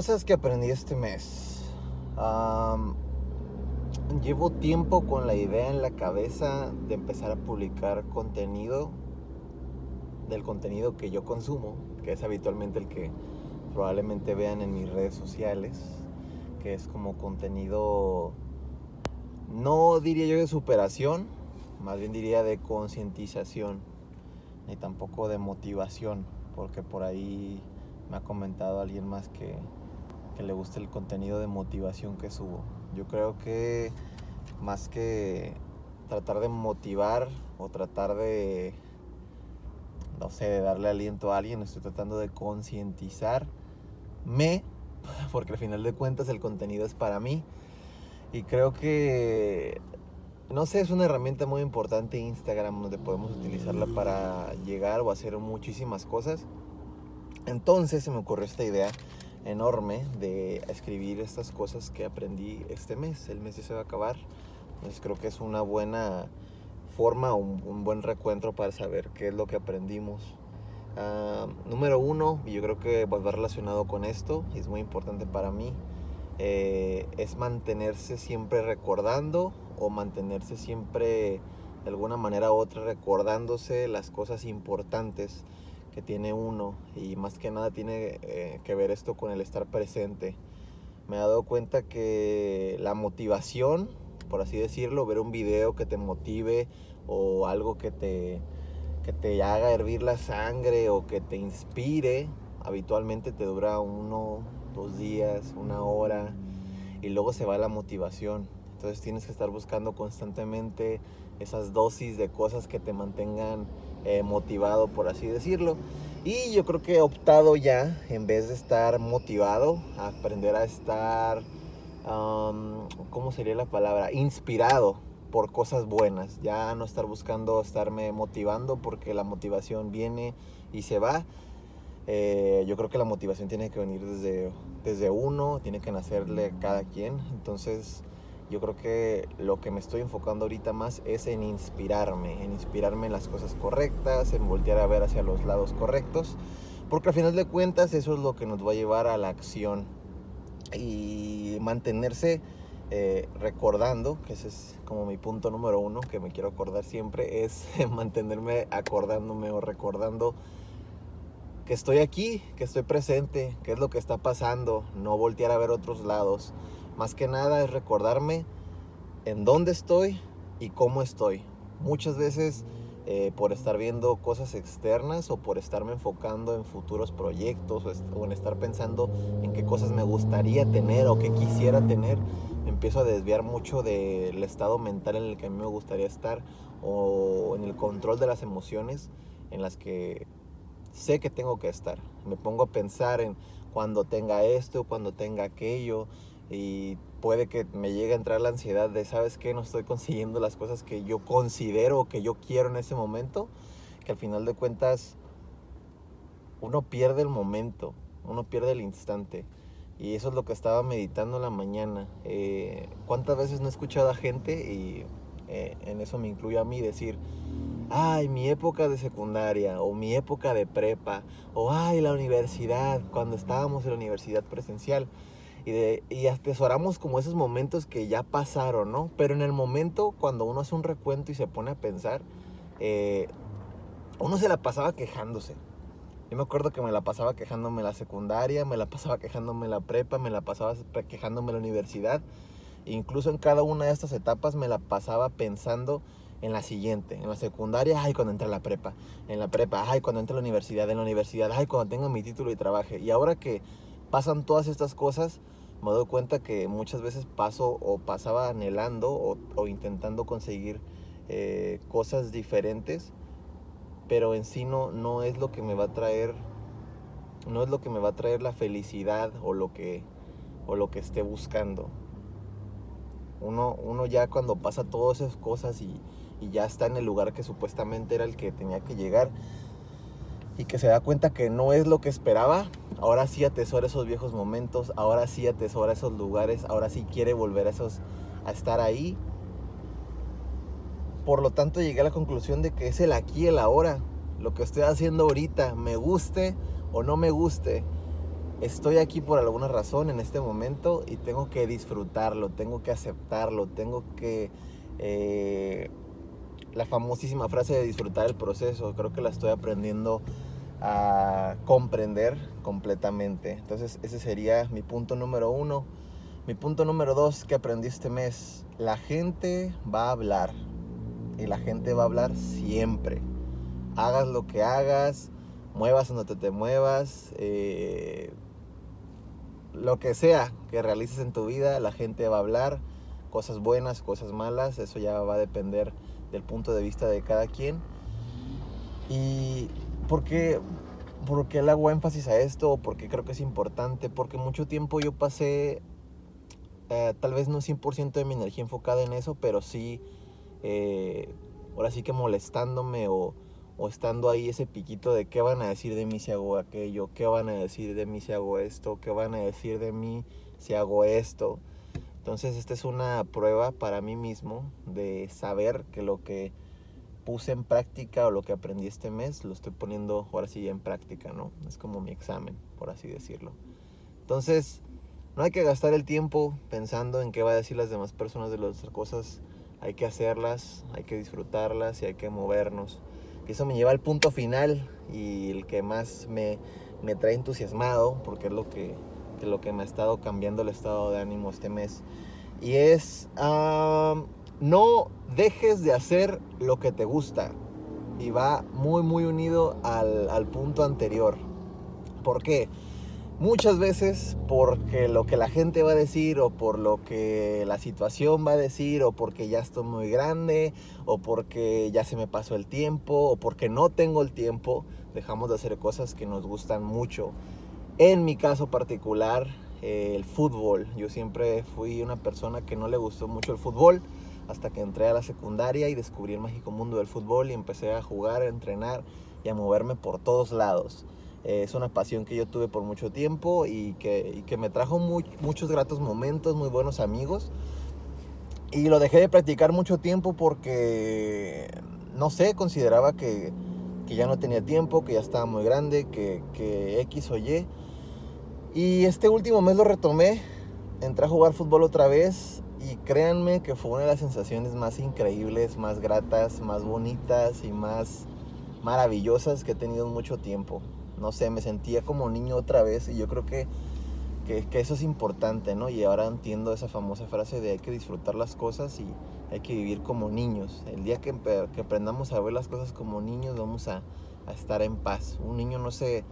Cosas que aprendí este mes. llevo tiempo con la idea en la cabeza de empezar a publicar contenido del contenido que yo consumo, que es habitualmente el que probablemente vean en mis redes sociales, que es como contenido, no diría yo de superación, más bien diría de concientización, ni tampoco de motivación, porque por ahí me ha comentado alguien más que, que le gusta el contenido de motivación que subo. Yo creo que más que tratar de motivar o tratar de, no sé, de darle aliento a alguien, estoy tratando de concientizarme, porque al final de cuentas el contenido es para mí. Y creo que, no sé, es una herramienta muy importante Instagram donde podemos utilizarla para llegar o hacer muchísimas cosas. Entonces se me ocurrió esta idea enorme de escribir estas cosas que aprendí este mes. El mes ya se va a acabar. Entonces creo que es una buena forma, un, buen recuento para saber qué es lo que aprendimos. Ah, número uno, y yo creo que va relacionado con esto, y es muy importante para mí, eh, es mantenerse siempre recordando o mantenerse siempre de alguna manera u otra recordándose las cosas importantes tiene uno y más que nada tiene eh, que ver esto con el estar presente. Me he dado cuenta que la motivación, por así decirlo, ver un video que te motive o algo que te, que te haga hervir la sangre o que te inspire, habitualmente te dura uno, dos días, una hora y luego se va la motivación. Entonces tienes que estar buscando constantemente esas dosis de cosas que te mantengan eh, motivado, por así decirlo. Y yo creo que he optado ya, en vez de estar motivado, a aprender a estar, ¿cómo sería la palabra? Inspirado por cosas buenas. Ya no estar buscando estarme motivando porque la motivación viene y se va. Eh, yo creo que la motivación tiene que venir desde, desde uno, tiene que nacerle cada quien. Entonces yo creo que lo que me estoy enfocando ahorita más es en inspirarme, en inspirarme en las cosas correctas, en voltear a ver hacia los lados correctos, porque al final de cuentas eso es lo que nos va a llevar a la acción y mantenerse eh, recordando, que ese es como mi punto número uno que me quiero acordar siempre, es mantenerme acordándome o recordando que estoy aquí, que estoy presente, qué es lo que está pasando, no voltear a ver otros lados. Más que nada es recordarme en dónde estoy y cómo estoy. Muchas veces eh, por estar viendo cosas externas o por estarme enfocando en futuros proyectos o, en estar pensando en qué cosas me gustaría tener o que quisiera tener, empiezo a desviar mucho del estado mental en el que a mí me gustaría estar o en el control de las emociones en las que sé que tengo que estar. Me pongo a pensar en cuando tenga esto, cuando tenga aquello, y puede que me llegue a entrar la ansiedad de, ¿sabes qué? No estoy consiguiendo las cosas que yo considero que yo quiero en ese momento, que al final de cuentas uno pierde el momento, uno pierde el instante. Y eso es lo que estaba meditando en la mañana. Eh, ¿Cuántas veces no he escuchado a gente, y eh, en eso me incluyo a mí, decir, ay, mi época de secundaria, o mi época de prepa, o ay, la universidad, cuando estábamos en la universidad presencial y, de, y atesoramos como esos momentos que ya pasaron, ¿no? Pero en el momento, cuando uno hace un recuento y se pone a pensar, eh, uno se la pasaba quejándose. Yo me acuerdo que me la pasaba quejándome la secundaria, me la pasaba quejándome la prepa, me la pasaba quejándome la universidad. incluso en cada una de estas etapas me la pasaba pensando en la siguiente. En la secundaria, ay, cuando entre la prepa. En la prepa, ay, cuando entre la universidad. En la universidad, ay, cuando tenga mi título y trabaje. Y ahora que pasan todas estas cosas, me doy cuenta que muchas veces paso o pasaba anhelando o, intentando conseguir eh, cosas diferentes, pero en sí no, no es lo que me va a traer, no es lo que me va a traer la felicidad o lo que, o lo que esté buscando. Uno, uno ya cuando pasa todas esas cosas y, y ya está en el lugar que supuestamente era el que tenía que llegar, y que se da cuenta que no es lo que esperaba, ahora sí atesora esos viejos momentos, ahora sí atesora esos lugares, ahora sí quiere volver a, esos, a estar ahí. Por lo tanto llegué a la conclusión de que es el aquí el ahora, lo que estoy haciendo ahorita, me guste o no me guste, estoy aquí por alguna razón en este momento y tengo que disfrutarlo, tengo que aceptarlo, tengo que... Eh, la famosísima frase de disfrutar el proceso, creo que la estoy aprendiendo a comprender completamente. Entonces ese sería mi punto número uno. Mi punto número dos que aprendí este mes, la gente va a hablar y la gente va a hablar siempre. Hagas lo que hagas, muevas donde te muevas, eh, lo que sea que realices en tu vida, la gente va a hablar, cosas buenas, cosas malas, eso ya va a depender del punto de vista de cada quien. Y porque porque le hago énfasis a esto, porque creo que es importante, porque mucho tiempo yo pasé, eh, tal vez no 100% de mi energía enfocada en eso, pero sí, eh, ahora sí que molestándome o estando ahí ese piquito de qué van a decir de mí si hago aquello, qué van a decir de mí si hago esto, qué van a decir de mí si hago esto. Entonces esta es una prueba para mí mismo de saber que lo que puse en práctica o lo que aprendí este mes lo estoy poniendo ahora sí en práctica, ¿no? Es como mi examen, por así decirlo. Entonces, no hay que gastar el tiempo pensando en qué va a decir las demás personas de las cosas. Hay que hacerlas, hay que disfrutarlas y hay que movernos. Y eso me lleva al punto final y el que más me, me trae entusiasmado, porque es lo que de lo que me ha estado cambiando el estado de ánimo este mes. Y es, no dejes de hacer lo que te gusta. Y va muy, muy unido al, al punto anterior. ¿Por qué? Muchas veces porque lo que la gente va a decir o por lo que la situación va a decir o porque ya estoy muy grande o porque ya se me pasó el tiempo o porque no tengo el tiempo, dejamos de hacer cosas que nos gustan mucho. En mi caso particular, el fútbol. Yo siempre fui una persona que no le gustó mucho el fútbol hasta que entré a la secundaria y descubrí el mágico mundo del fútbol y empecé a jugar, a entrenar y a moverme por todos lados. Eh, es una pasión que yo tuve por mucho tiempo y que, que me trajo muchos gratos momentos, muy buenos amigos. Y lo dejé de practicar mucho tiempo porque, no sé, consideraba que, que ya no tenía tiempo, que ya estaba muy grande, que, que X o Y. Y este último mes lo retomé, entré a jugar fútbol otra vez y créanme que fue una de las sensaciones más increíbles, más gratas, más bonitas y más maravillosas que he tenido en mucho tiempo. No sé, me sentía como niño otra vez y yo creo que, que, eso es importante, ¿no? Y ahora entiendo esa famosa frase de hay que disfrutar las cosas y hay que vivir como niños. El día que, que aprendamos a ver las cosas como niños vamos a, a estar en paz. Un niño no se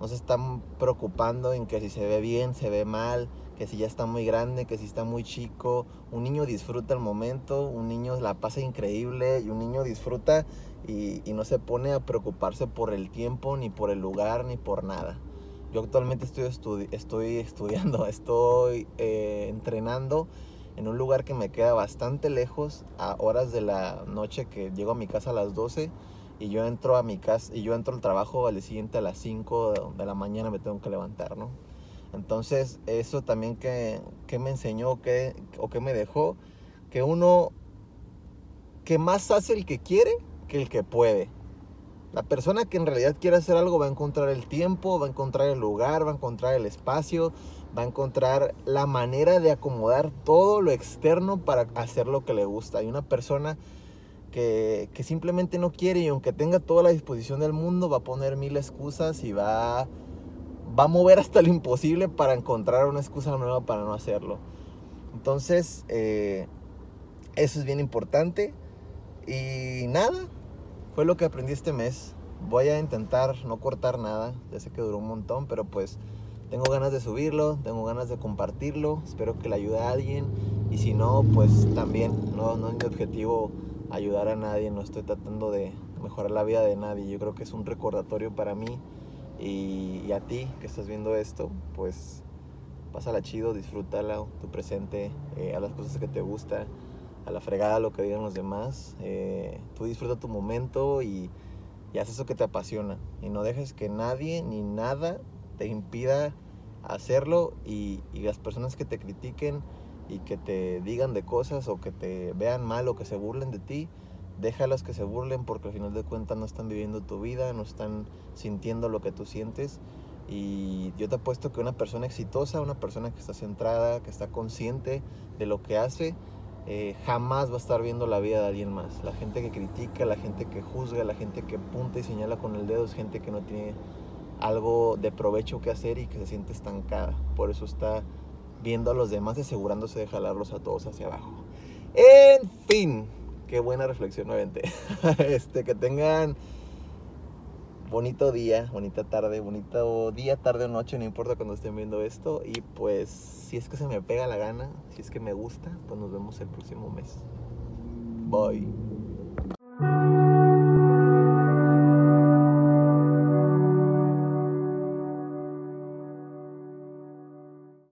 no se están preocupando en que si se ve bien, se ve mal, que si ya está muy grande, que si está muy chico. Un niño disfruta el momento, un niño la pasa increíble y un niño disfruta y, no se pone a preocuparse por el tiempo, ni por el lugar, ni por nada. Yo actualmente estoy, estoy estudiando, estoy eh, entrenando en un lugar que me queda bastante lejos, a horas de la noche que llego a mi casa a las 12 y yo entro a mi casa y yo entro al trabajo al siguiente a las 5 de la mañana me tengo que levantar, ¿no? Entonces, eso también que, me enseñó que, o que me dejó, que uno, que más hace el que quiere que el que puede. La persona que en realidad quiere hacer algo va a encontrar el tiempo, va a encontrar el lugar, va a encontrar el espacio, va a encontrar la manera de acomodar todo lo externo para hacer lo que le gusta. Y una persona que, simplemente no quiere y aunque tenga toda la disposición del mundo va a poner mil excusas y va, va a mover hasta lo imposible para encontrar una excusa nueva para no hacerlo. Entonces, eh, eso es bien importante. Y nada, fue lo que aprendí este mes. Voy a intentar no cortar nada. Ya sé que duró un montón, pero pues tengo ganas de subirlo, tengo ganas de compartirlo. Espero que le ayude a alguien. Y si no, pues también. No, no es mi objetivo ayudar a nadie, no estoy tratando de mejorar la vida de nadie. Yo creo que es un recordatorio para mí y, a ti que estás viendo esto, pues pásala chido, disfrútala, tu presente, eh, a las cosas que te gusta, a la fregada lo que digan los demás. Eh, tú disfruta tu momento y, y haz eso que te apasiona. Y no dejes que nadie ni nada te impida hacerlo y, y las personas que te critiquen y que te digan de cosas o que te vean mal o que se burlen de ti, déjalas que se burlen porque al final de cuentas no están viviendo tu vida, no están sintiendo lo que tú sientes. Y yo te apuesto que una persona exitosa, una persona que está centrada, que está consciente de lo que hace, eh, jamás va a estar viendo la vida de alguien más. La gente que critica, la gente que juzga, la gente que punta y señala con el dedo es gente que no tiene algo de provecho que hacer y que se siente estancada. Por eso está viendo a los demás y asegurándose de jalarlos a todos hacia abajo. En fin, qué buena reflexión nuevamente. este, que tengan bonito día, bonita tarde, bonito día, tarde o noche, no importa cuando estén viendo esto. Y pues, si es que se me pega la gana, si es que me gusta, pues nos vemos el próximo mes. Bye.